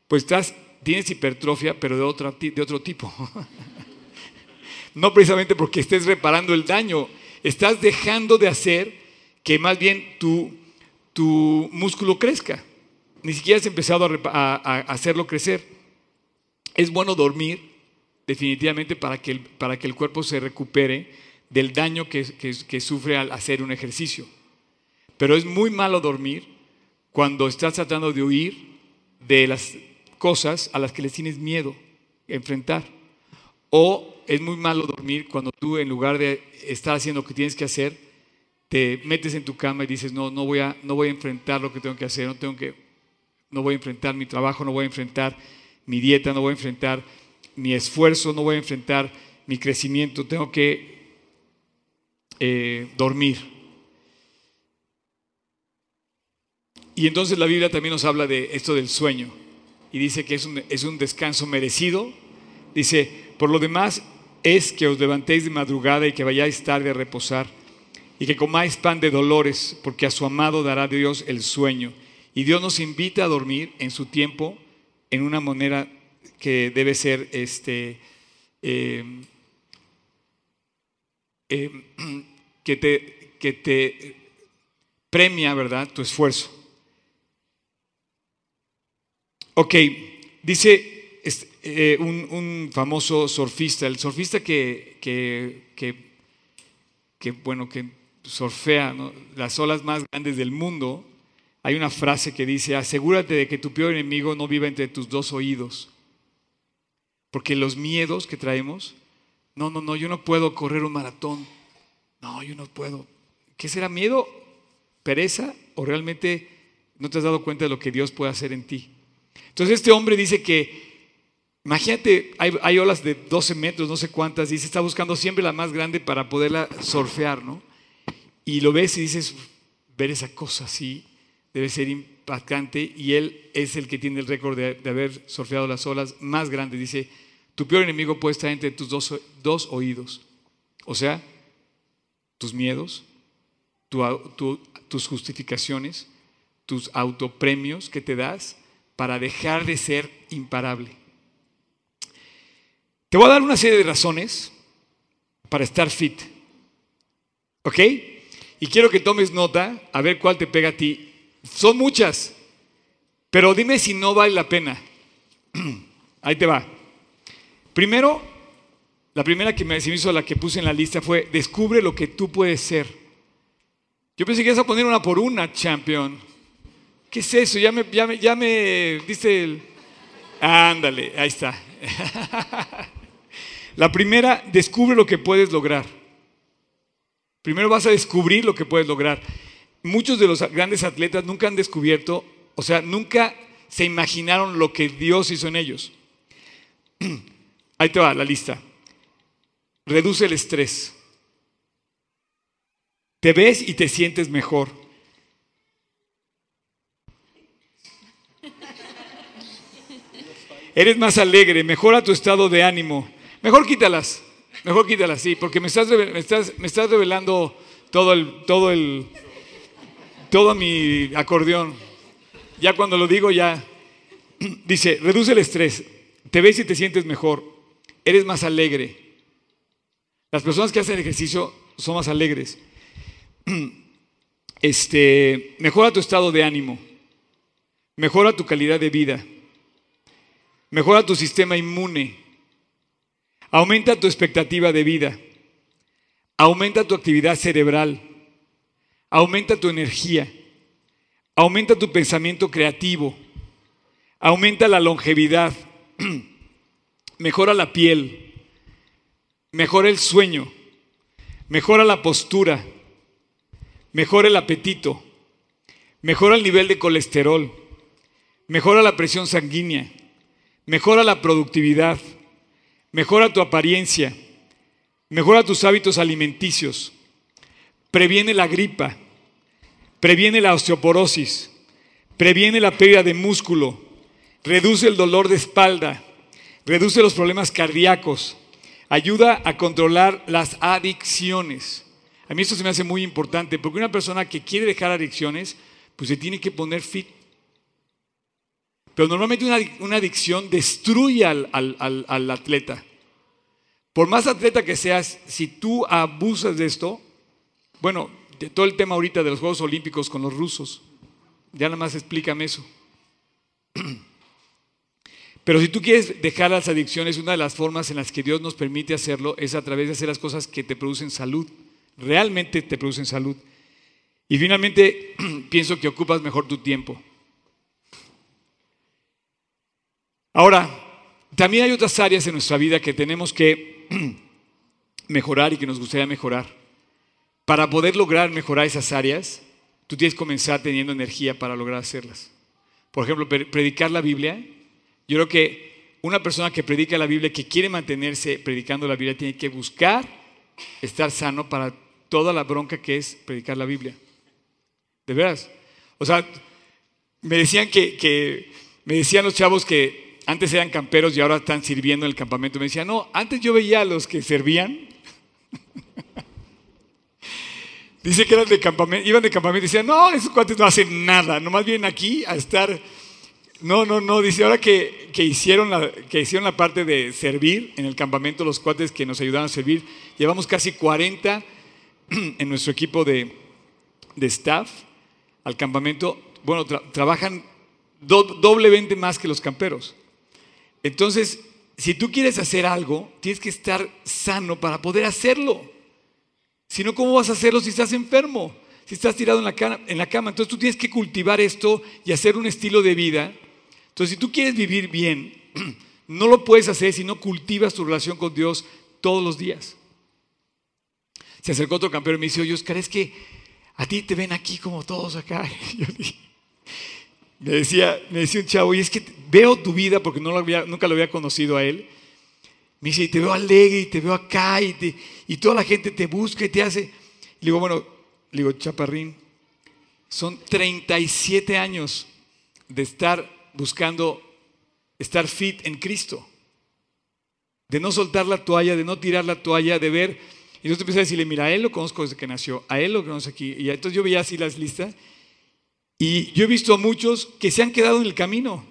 pues estás, tienes hipertrofia, pero de otro, de otro tipo. no precisamente porque estés reparando el daño, estás dejando de hacer que más bien tu tu músculo crezca. Ni siquiera has empezado a, hacerlo crecer. Es bueno dormir, definitivamente, para que el, para que el cuerpo se recupere del daño que, que sufre al hacer un ejercicio. Pero es muy malo dormir cuando estás tratando de huir de las cosas a las que les tienes miedo enfrentar. O es muy malo dormir cuando tú en lugar de estar haciendo lo que tienes que hacer, te metes en tu cama y dices, no, no voy a, no voy a enfrentar lo que tengo que hacer, no, tengo que, no voy a enfrentar mi trabajo, no voy a enfrentar mi dieta, no voy a enfrentar mi esfuerzo, no voy a enfrentar mi crecimiento, tengo que eh, dormir. Y entonces la Biblia también nos habla de esto del sueño y dice que es un, es un descanso merecido. Dice, por lo demás es que os levantéis de madrugada y que vayáis tarde a reposar y que comáis pan de dolores, porque a su amado dará Dios el sueño. Y Dios nos invita a dormir en su tiempo en una manera que debe ser este, em, em, que, te, que te premia, ¿verdad?, tu esfuerzo. Ok, dice eh, un, famoso surfista, el surfista que, que, bueno, que surfea las olas más grandes del mundo, hay una frase que dice, asegúrate de que tu peor enemigo no viva entre tus dos oídos. Porque los miedos que traemos, no, no, no, yo no puedo correr un maratón. No, yo no puedo. ¿Qué será miedo? ¿Pereza? ¿O realmente no te has dado cuenta de lo que Dios puede hacer en ti? Entonces este hombre dice que, imagínate, hay, olas de 12 metros, no sé cuántas, y se está buscando siempre la más grande para poderla surfear, ¿no? Y lo ves y dices, ver esa cosa así debe ser impactante y él es el que tiene el récord de, haber surfeado las olas más grandes. Dice, tu peor enemigo puede estar entre tus dos, dos oídos. O sea, tus miedos, tus justificaciones, tus autopremios que te das para dejar de ser imparable. Te voy a dar una serie de razones para estar fit. ¿Ok? Y quiero que tomes nota a ver cuál te pega a ti son muchas, pero dime si no vale la pena. Ahí te va. Primero, la primera que me, hizo la que puse en la lista fue, descubre lo que tú puedes ser. Yo pensé que ibas a poner una por una, champion. ¿Qué es eso? Ya me, ya me, ya me diste el... Ándale, ahí está. la primera, descubre lo que puedes lograr. Primero vas a descubrir lo que puedes lograr muchos de los grandes atletas nunca han descubierto, o sea, nunca se imaginaron lo que Dios hizo en ellos. Ahí te va la lista. Reduce el estrés. Te ves y te sientes mejor. Eres más alegre, mejora tu estado de ánimo. Mejor quítalas, mejor quítalas, sí, porque me estás, me estás, me estás revelando todo el, todo el, todo mi acordeón. Ya cuando lo digo ya, dice, reduce el estrés, te ves y te sientes mejor, eres más alegre. Las personas que hacen ejercicio son más alegres. Este, mejora tu estado de ánimo, mejora tu calidad de vida, mejora tu sistema inmune, aumenta tu expectativa de vida, aumenta tu actividad cerebral. Aumenta tu energía, aumenta tu pensamiento creativo, aumenta la longevidad, mejora la piel, mejora el sueño, mejora la postura, mejora el apetito, mejora el nivel de colesterol, mejora la presión sanguínea, mejora la productividad, mejora tu apariencia, mejora tus hábitos alimenticios, previene la gripa, previene la osteoporosis, previene la pérdida de músculo, reduce el dolor de espalda, reduce los problemas cardíacos, ayuda a controlar las adicciones. A mí esto se me hace muy importante, porque una persona que quiere dejar adicciones, pues se tiene que poner fit. Pero normalmente una, adicción destruye al, al atleta. Por más atleta que seas, si tú abusas de esto, bueno, de todo el tema ahorita de los Juegos Olímpicos con los rusos. Ya nada más explícame eso. Pero si tú quieres dejar las adicciones, una de las formas en las que Dios nos permite hacerlo es a través de hacer las cosas que te producen salud. Realmente te producen salud. Y finalmente, pienso que ocupas mejor tu tiempo. Ahora, también hay otras áreas en nuestra vida que tenemos que mejorar y que nos gustaría mejorar. Para poder lograr mejorar esas áreas, tú tienes que comenzar teniendo energía para lograr hacerlas. Por ejemplo, predicar la Biblia. Yo creo que una persona que predica la Biblia, que quiere mantenerse predicando la Biblia, tiene que buscar estar sano para toda la bronca que es predicar la Biblia. De veras. O sea, me decían que, me decían los chavos que antes eran camperos y ahora están sirviendo en el campamento. Me decían, no, antes yo veía a los que servían. Dice que eran de campamento, iban de campamento y decían, no, esos cuates no hacen nada, nomás vienen aquí a estar. No, no, no, dice ahora que, hicieron la, que hicieron la parte de servir en el campamento, los cuates que nos ayudaron a servir, llevamos casi 40 en nuestro equipo de staff al campamento bueno, trabajan doblemente más que los camperos. Entonces, si tú quieres hacer algo, tienes que estar sano para poder hacerlo. Si no, ¿cómo vas a hacerlo si estás enfermo? Si estás tirado en la, cama. Entonces tú tienes que cultivar esto y hacer un estilo de vida. Entonces, si tú quieres vivir bien, no lo puedes hacer si no cultivas tu relación con Dios todos los días. Se acercó otro campeón y me dice, oye, Oscar, es que a ti te ven aquí como todos acá. Yo dije, me decía, me decía un chavo, y es que veo tu vida porque no lo había, nunca lo había conocido a él. Me dice, y te veo alegre, y te veo acá, y, y toda la gente te busca y te hace. Le digo, bueno, le digo, chaparrín, son 37 años de estar buscando estar fit en Cristo. De no soltar la toalla, de no tirar la toalla, de ver. Y entonces empecé a decirle, mira, a él lo conozco desde que nació, a él lo conozco aquí. Y entonces yo veía así las listas y yo he visto a muchos que se han quedado en el camino.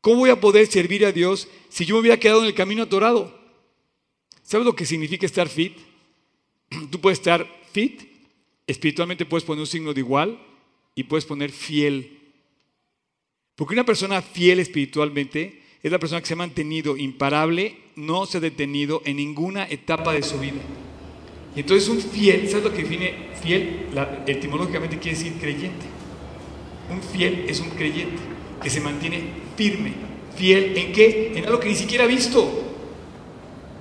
¿Cómo voy a poder servir a Dios si yo me hubiera quedado en el camino atorado? ¿Sabes lo que significa estar fit? Tú puedes estar fit, espiritualmente puedes poner un signo de igual y puedes poner fiel. Porque una persona fiel espiritualmente es la persona que se ha mantenido imparable, no se ha detenido en ninguna etapa de su vida. Y entonces un fiel, ¿sabes lo que define fiel? etimológicamente quiere decir creyente. Un fiel es un creyente que se mantiene firme. ¿Fiel en qué? En algo que ni siquiera ha visto.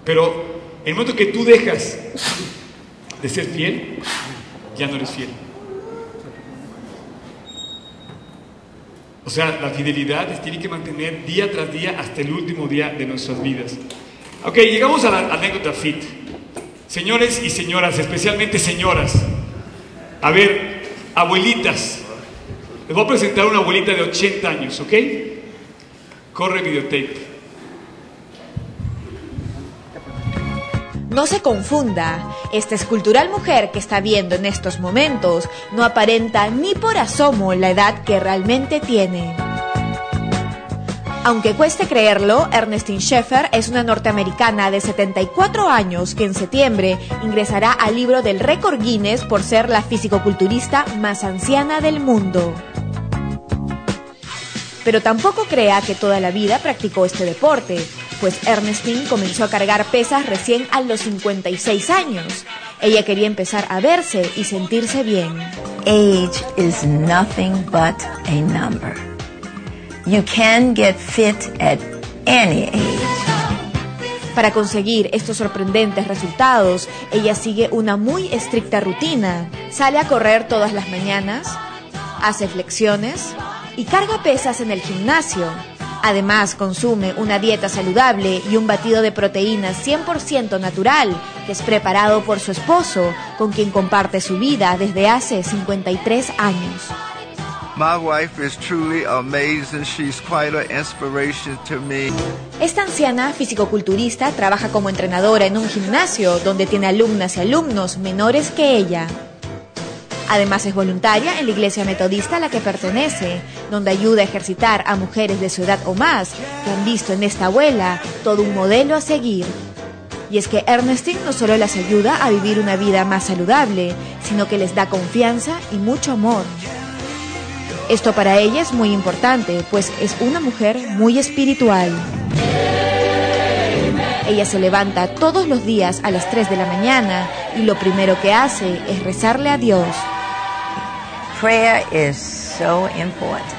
Pero en el momento que tú dejas de ser fiel, ya no eres fiel. O sea, la fidelidad tiene que mantener día tras día hasta el último día de nuestras vidas. Ok, llegamos a la anécdota fit. Señores y señoras, especialmente señoras. A ver, abuelitas, les voy a presentar una abuelita de 80 años, ¿ok? Corre videotape. No se confunda, esta escultural mujer que está viendo en estos momentos no aparenta ni por asomo la edad que realmente tiene. Aunque cueste creerlo, Ernestine Schaeffer es una norteamericana de 74 años que en septiembre ingresará al libro del récord Guinness por ser la fisicoculturista más anciana del mundo. Pero tampoco crea que toda la vida practicó este deporte, pues Ernestine comenzó a cargar pesas recién a los 56 años. Ella quería empezar a verse y sentirse bien. Age is nothing but a number. You can get fit at any age. Para conseguir estos sorprendentes resultados, ella sigue una muy estricta rutina. Sale a correr todas las mañanas, hace flexiones y carga pesas en el gimnasio. Además, consume una dieta saludable y un batido de proteínas 100% natural que es preparado por su esposo, con quien comparte su vida desde hace 53 años. Esta anciana fisicoculturista trabaja como entrenadora en un gimnasio donde tiene alumnas y alumnos menores que ella. Además es voluntaria en la iglesia metodista a la que pertenece, donde ayuda a ejercitar a mujeres de su edad o más que han visto en esta abuela todo un modelo a seguir. Y es que Ernestine no solo las ayuda a vivir una vida más saludable, sino que les da confianza y mucho amor. Esto para ella es muy importante, pues es una mujer muy espiritual. Ella se levanta todos los días a las 3 de la mañana y lo primero que hace es rezarle a Dios. Prayer is so important.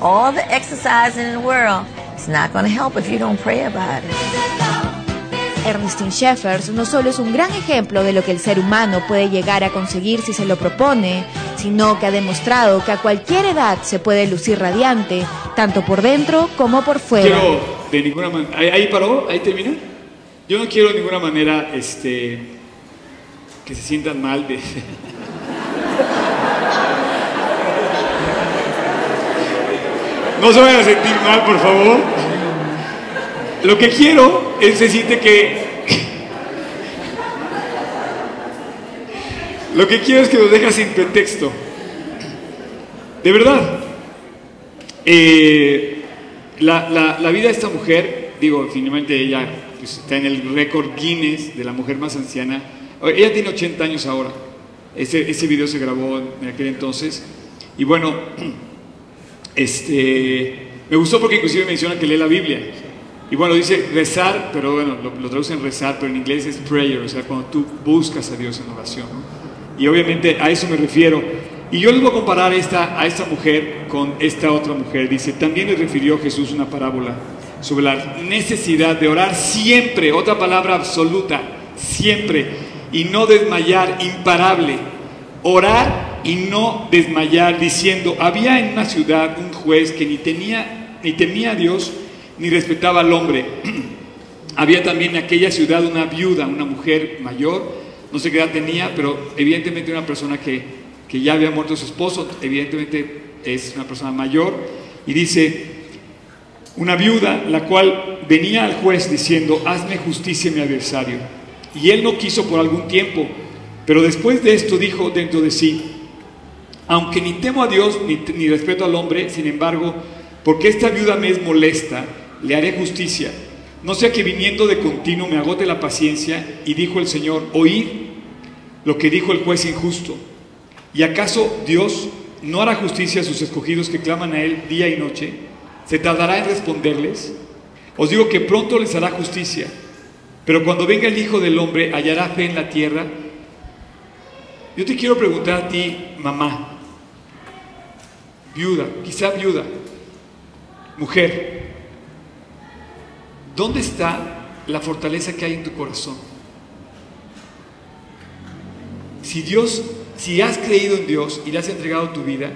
All the exercise in the world It's not going to help if you don't pray about it. Ernestine Sheffers no solo es un gran ejemplo de lo que el ser humano puede llegar a conseguir si se lo propone, sino que ha demostrado que a cualquier edad se puede lucir radiante, tanto por dentro como por fuera. Quiero de ninguna manera, ahí paró, ahí termina. Yo no quiero de ninguna manera este, que se sientan mal de... No se vayan a sentir mal, por favor. Lo que quiero es decirte que... Lo que quiero es que nos dejas sin pretexto. De verdad. Eh, la, la, vida de esta mujer, digo, finalmente ella pues, está en el récord Guinness de la mujer más anciana. Ella tiene 80 años ahora. Ese, ese video se grabó en aquel entonces. Y bueno, este, me gustó porque inclusive menciona que lee la Biblia. Y bueno, dice rezar, pero bueno, lo, lo traducen rezar, pero en inglés es prayer, o sea, cuando tú buscas a Dios en oración. Y obviamente a eso me refiero. Y yo les voy a comparar esta, a esta mujer con esta otra mujer. Dice, también le refirió Jesús una parábola sobre la necesidad de orar siempre, otra palabra absoluta, siempre, y no desmayar, imparable. Orar y no desmayar, diciendo, había en una ciudad un juez que ni, tenía, ni temía a Dios ni respetaba al hombre. había también en aquella ciudad una viuda, una mujer mayor, no sé qué edad tenía, pero evidentemente una persona que, que ya había muerto su esposo, evidentemente es una persona mayor, y dice, una viuda, la cual venía al juez diciendo, hazme justicia mi adversario. Y él no quiso por algún tiempo, pero después de esto dijo dentro de sí, aunque ni temo a Dios ni, ni respeto al hombre, sin embargo, porque esta viuda me es molesta, le haré justicia no sea que viniendo de continuo me agote la paciencia y dijo el Señor, oíd lo que dijo el juez injusto. ¿Y acaso Dios no hará justicia a sus escogidos que claman a Él día y noche? ¿Se tardará en responderles? Os digo que pronto les hará justicia. Pero cuando venga el Hijo del Hombre, hallará fe en la tierra. Yo te quiero preguntar a ti, mamá, viuda, quizá viuda, mujer, ¿Dónde está la fortaleza que hay en tu corazón? Si Dios, si has creído en Dios y le has entregado tu vida,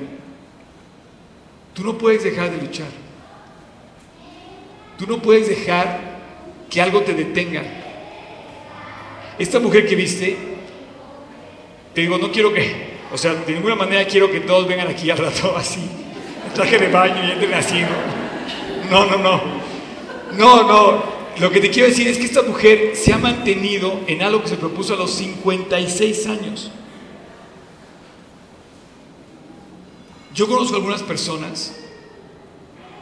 tú no puedes dejar de luchar. Tú no puedes dejar que algo te detenga. Esta mujer que viste, te digo, no quiero que, o sea, de ninguna manera quiero que todos vengan aquí al rato así, traje de baño y entren así, ¿no? No, no, no. No, no. Lo que te quiero decir es que esta mujer se ha mantenido en algo que se propuso a los 56 años. Yo conozco algunas personas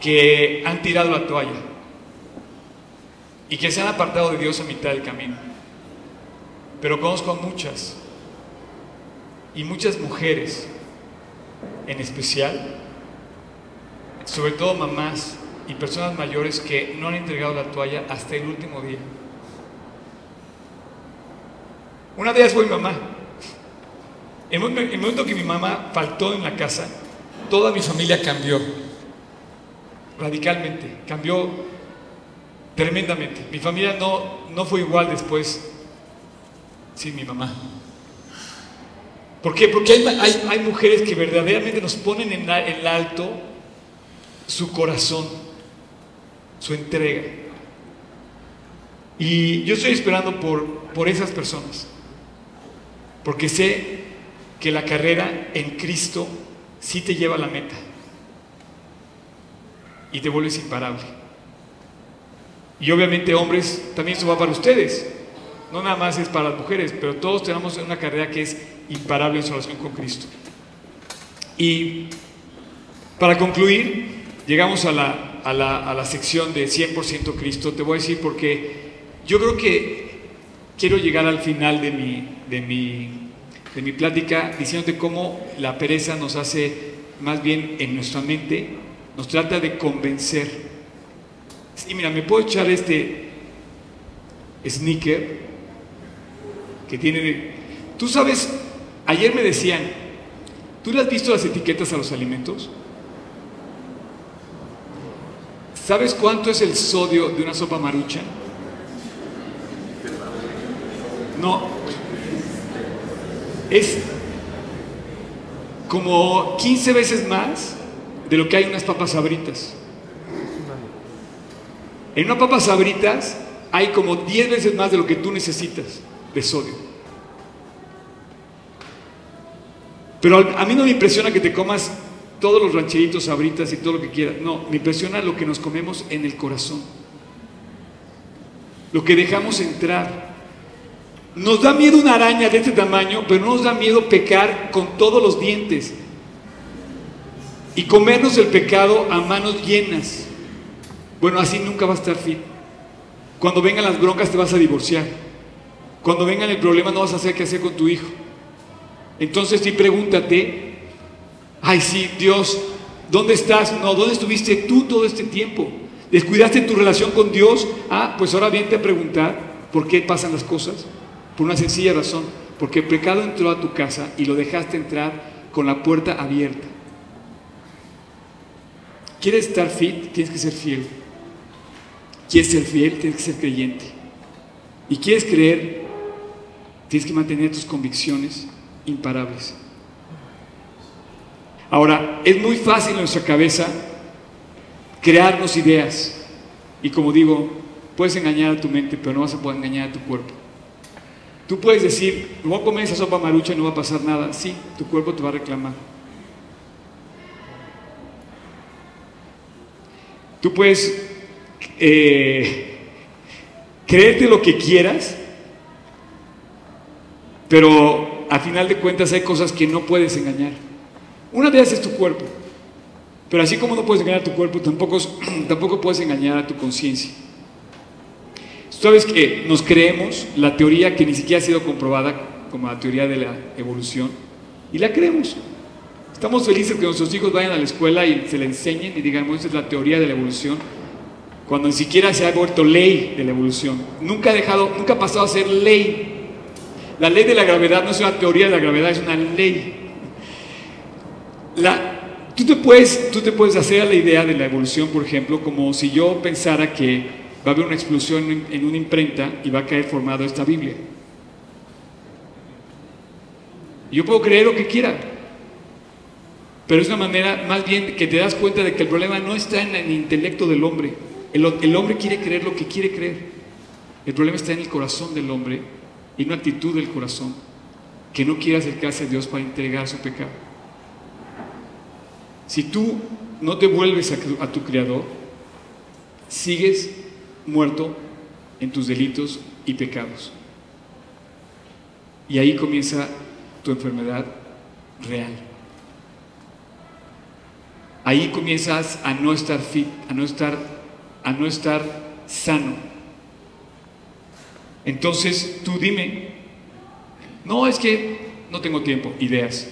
que han tirado la toalla y que se han apartado de Dios a mitad del camino. Pero conozco a muchas y muchas mujeres en especial, sobre todo mamás y personas mayores que no han entregado la toalla hasta el último día. Una de ellas fue mi mamá. En el momento que mi mamá faltó en la casa, toda mi familia cambió radicalmente, cambió tremendamente. Mi familia no, no fue igual después sin mi mamá. ¿Por qué? Porque hay, hay, mujeres que verdaderamente nos ponen en, en alto su corazón su entrega. Y yo estoy esperando por, por esas personas, porque sé que la carrera en Cristo sí te lleva a la meta y te vuelves imparable. Y obviamente hombres, también eso va para ustedes, no nada más es para las mujeres, pero todos tenemos una carrera que es imparable en su relación con Cristo. Y para concluir, llegamos a la a la, sección de 100% Cristo, te voy a decir porque yo creo que quiero llegar al final de mi, de mi, de mi plática diciéndote cómo la pereza nos hace, más bien en nuestra mente, nos trata de convencer. Y mira, me puedo echar este sneaker que tiene... Tú sabes, ayer me decían, ¿tú le has visto las etiquetas a los alimentos? ¿Sabes cuánto es el sodio de una sopa marucha? No. Es como 15 veces más de lo que hay en unas papas sabritas. En una papa sabritas hay como 10 veces más de lo que tú necesitas de sodio. Pero a mí no me impresiona que te comas todos los rancheritos, sabritas y todo lo que quieras. No, me impresiona lo que nos comemos en el corazón. Lo que dejamos entrar. Nos da miedo una araña de este tamaño, pero no nos da miedo pecar con todos los dientes y comernos el pecado a manos llenas. Bueno, así nunca va a estar fit. Cuando vengan las broncas te vas a divorciar. Cuando vengan el problema no vas a saber qué hacer con tu hijo. Entonces sí pregúntate, ay sí, Dios, ¿dónde estás? No, ¿dónde estuviste tú todo este tiempo? ¿Descuidaste tu relación con Dios? Ah, pues ahora viene a preguntar por qué pasan las cosas. Por una sencilla razón, porque el pecado entró a tu casa y lo dejaste entrar con la puerta abierta. ¿Quieres estar fit? Tienes que ser fiel. ¿Quieres ser fiel? Tienes que ser creyente. ¿Y quieres creer? Tienes que mantener tus convicciones imparables. Ahora, es muy fácil en nuestra cabeza crearnos ideas. Y como digo, puedes engañar a tu mente, pero no vas a poder engañar a tu cuerpo. Tú puedes decir, voy a comer esa sopa marucha y no va a pasar nada. Sí, tu cuerpo te va a reclamar. Tú puedes eh, creerte lo que quieras, pero a final de cuentas hay cosas que no puedes engañar. Una de ellas es tu cuerpo, pero así como no puedes engañar a tu cuerpo, tampoco, tampoco puedes engañar a tu conciencia. Sabes que nos creemos la teoría que ni siquiera ha sido comprobada como la teoría de la evolución y la creemos. Estamos felices que nuestros hijos vayan a la escuela y se le enseñen y digan, esa es la teoría de la evolución, cuando ni siquiera se ha vuelto ley de la evolución. Nunca ha dejado, nunca ha pasado a ser ley. La ley de la gravedad no es una teoría de la gravedad, es una ley. Tú, te puedes, tú te puedes hacer a la idea de la evolución, por ejemplo, como si yo pensara que va a haber una explosión en, una imprenta y va a caer formado esta Biblia. Yo puedo creer lo que quiera, pero es una manera más bien que te das cuenta de que el problema no está en el intelecto del hombre. El, el, hombre quiere creer lo que quiere creer. El problema está en el corazón del hombre y una actitud del corazón que no quiere acercarse a Dios para entregar su pecado. Si tú no te vuelves a, tu Creador, sigues muerto en tus delitos y pecados. Y ahí comienza tu enfermedad real. Ahí comienzas a no estar fit, a no estar, a no estar sano. Entonces tú dime, no es que no tengo tiempo, ideas.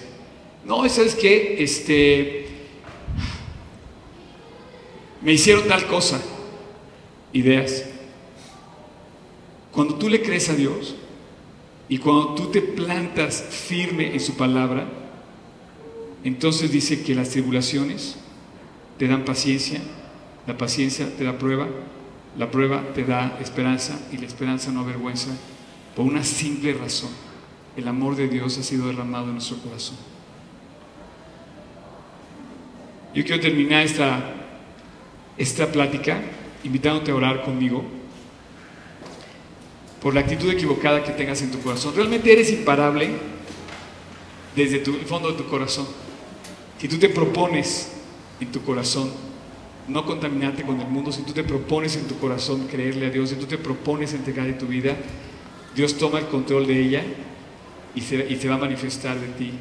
No, es que este me hicieron tal cosa ideas. Cuando tú le crees a Dios y cuando tú te plantas firme en su palabra, entonces dice que las tribulaciones te dan paciencia, la paciencia te da prueba, la prueba te da esperanza y la esperanza no avergüenza por una simple razón. El amor de Dios ha sido derramado en nuestro corazón. Yo quiero terminar esta, esta plática invitándote a orar conmigo por la actitud equivocada que tengas en tu corazón. Realmente eres imparable desde el fondo de tu corazón. Si tú te propones en tu corazón no contaminarte con el mundo, si tú te propones en tu corazón creerle a Dios, si tú te propones entregar tu vida, Dios toma el control de ella y se, va a manifestar de ti.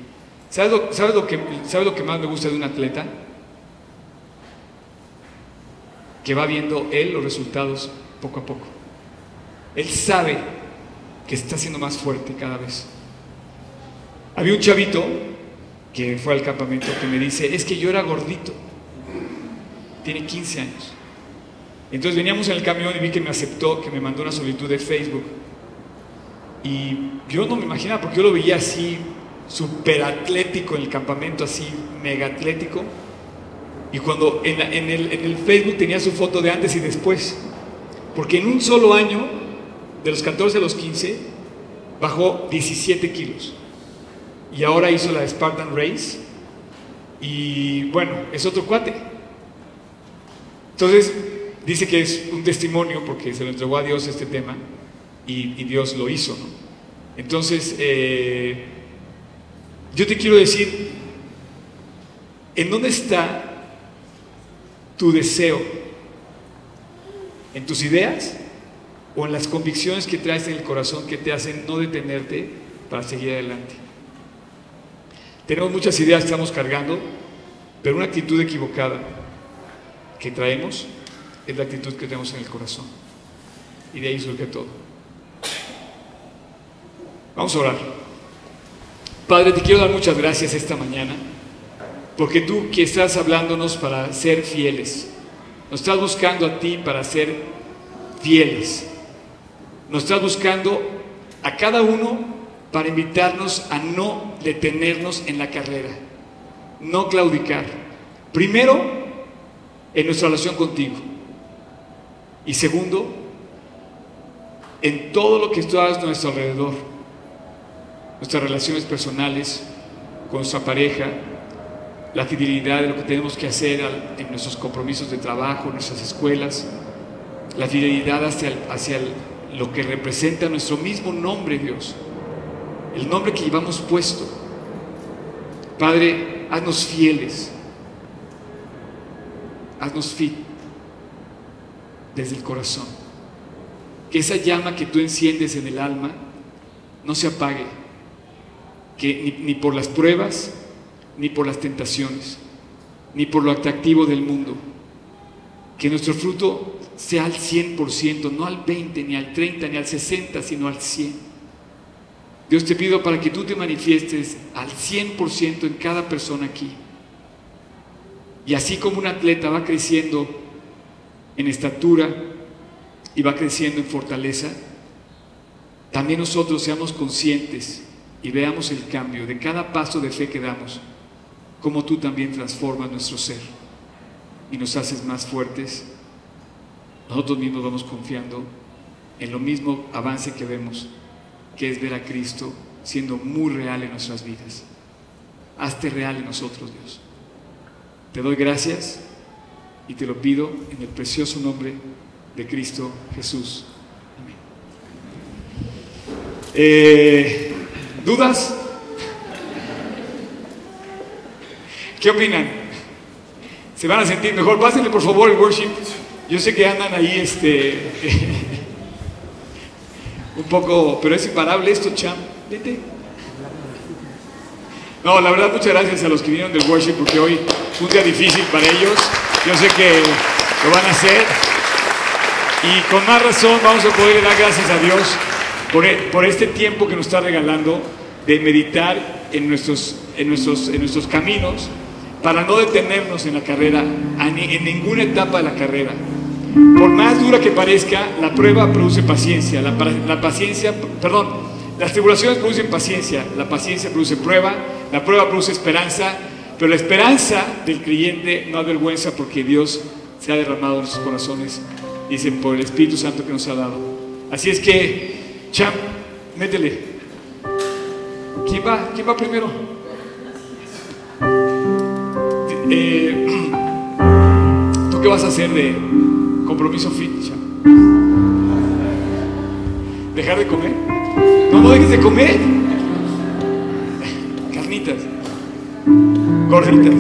¿Sabes lo, que, ¿Sabes lo que más me gusta de un atleta? Que va viendo él los resultados poco a poco. Él sabe que está siendo más fuerte cada vez. Había un chavito que fue al campamento que me dice, es que yo era gordito, tiene 15 años. Entonces veníamos en el camión y vi que me aceptó, que me mandó una solicitud de Facebook. Y yo no me imaginaba, porque yo lo veía así, súper atlético en el campamento, así, mega atlético. Y cuando en, el, Facebook tenía su foto de antes y después, porque en un solo año, de los 14 a los 15, bajó 17 kilos. Y ahora hizo la Spartan Race. Y bueno, es otro cuate. Entonces, dice que es un testimonio porque se lo entregó a Dios este tema y, Dios lo hizo. Entonces, eh, yo te quiero decir, ¿en dónde está tu deseo? ¿En tus ideas o en las convicciones que traes en el corazón que te hacen no detenerte para seguir adelante? Tenemos muchas ideas que estamos cargando, pero una actitud equivocada que traemos es la actitud que tenemos en el corazón. Y de ahí surge todo. Vamos a orar. Padre, te quiero dar muchas gracias esta mañana, porque tú que estás hablándonos para ser fieles, nos estás buscando a ti para ser fieles, nos estás buscando a cada uno para invitarnos a no detenernos en la carrera, no claudicar. Primero, en nuestra relación contigo. Y segundo, en todo lo que está a nuestro alrededor, nuestras relaciones personales con nuestra pareja, la fidelidad de lo que tenemos que hacer en nuestros compromisos de trabajo, en nuestras escuelas, la fidelidad hacia, hacia lo que representa nuestro mismo nombre, Dios el nombre que llevamos puesto. Padre, haznos fieles, haznos fit desde el corazón. Que esa llama que tú enciendes en el alma no se apague, que ni, ni por las pruebas, ni por las tentaciones, ni por lo atractivo del mundo. Que nuestro fruto sea al 100%, no al 20, ni al 30, ni al 60, sino al 100 Dios te pido para que tú te manifiestes al 100% en cada persona aquí. Y así como un atleta va creciendo en estatura y va creciendo en fortaleza, también nosotros seamos conscientes y veamos el cambio de cada paso de fe que damos, como tú también transformas nuestro ser y nos haces más fuertes. Nosotros mismos vamos confiando en lo mismo avance que vemos que es ver a Cristo siendo muy real en nuestras vidas. Hazte real en nosotros, Dios. Te doy gracias y te lo pido en el precioso nombre de Cristo Jesús. Amén. Eh, ¿Dudas? ¿Qué opinan? ¿Se van a sentir mejor? Pásenle por favor el worship. Yo sé que andan ahí este un poco, pero es imparable esto, Cham. Vete. No, la verdad, muchas gracias a los que vinieron del worship porque hoy fue un día difícil para ellos. Yo sé que lo van a hacer. Y con más razón vamos a poder dar gracias a Dios por, e, por este tiempo que nos está regalando de meditar en nuestros, en nuestros, en nuestros caminos para no detenernos en la carrera, en ninguna etapa de la carrera. Por más dura que parezca, la prueba produce paciencia. La, paciencia, perdón, las tribulaciones producen paciencia. La paciencia produce prueba. La prueba produce esperanza. Pero la esperanza del creyente no avergüenza porque Dios se ha derramado en sus corazones, dice, por el Espíritu Santo que nos ha dado. Así es que, Cham, métele. ¿Quién va? ¿Quién va primero? Eh, ¿Tú qué vas a hacer de, Compromiso ficha. ¿Dejar de comer? No, dejes de comer. Carnitas. Gorditas.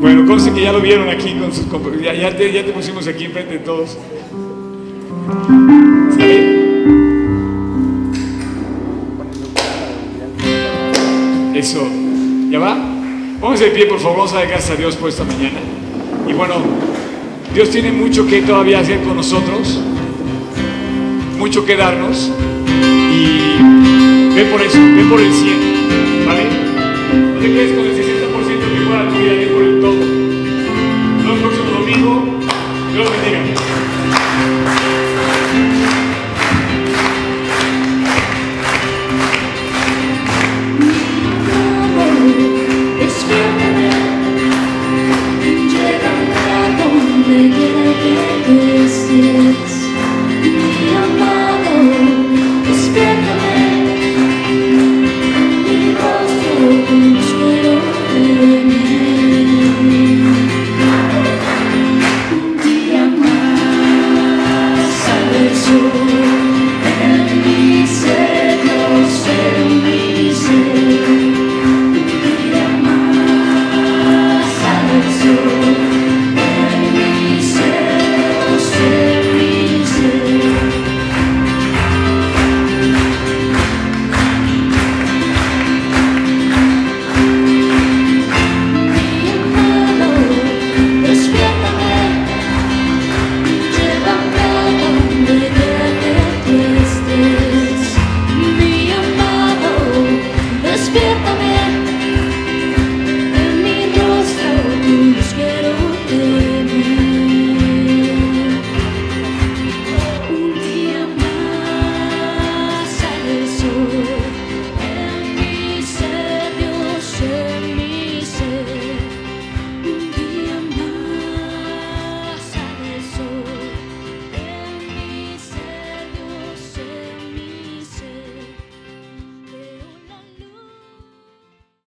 Bueno, conste que ya lo vieron aquí con sus ya, ya, te, pusimos aquí enfrente de todos. Eso. ¿Ya va? Pónganse de pie, por favor, vamos a dar gracias a Dios por esta mañana. Y bueno, Dios tiene mucho que todavía hacer con nosotros, mucho que darnos. Y ve por eso, ve por el 100, ¿vale? No te quedes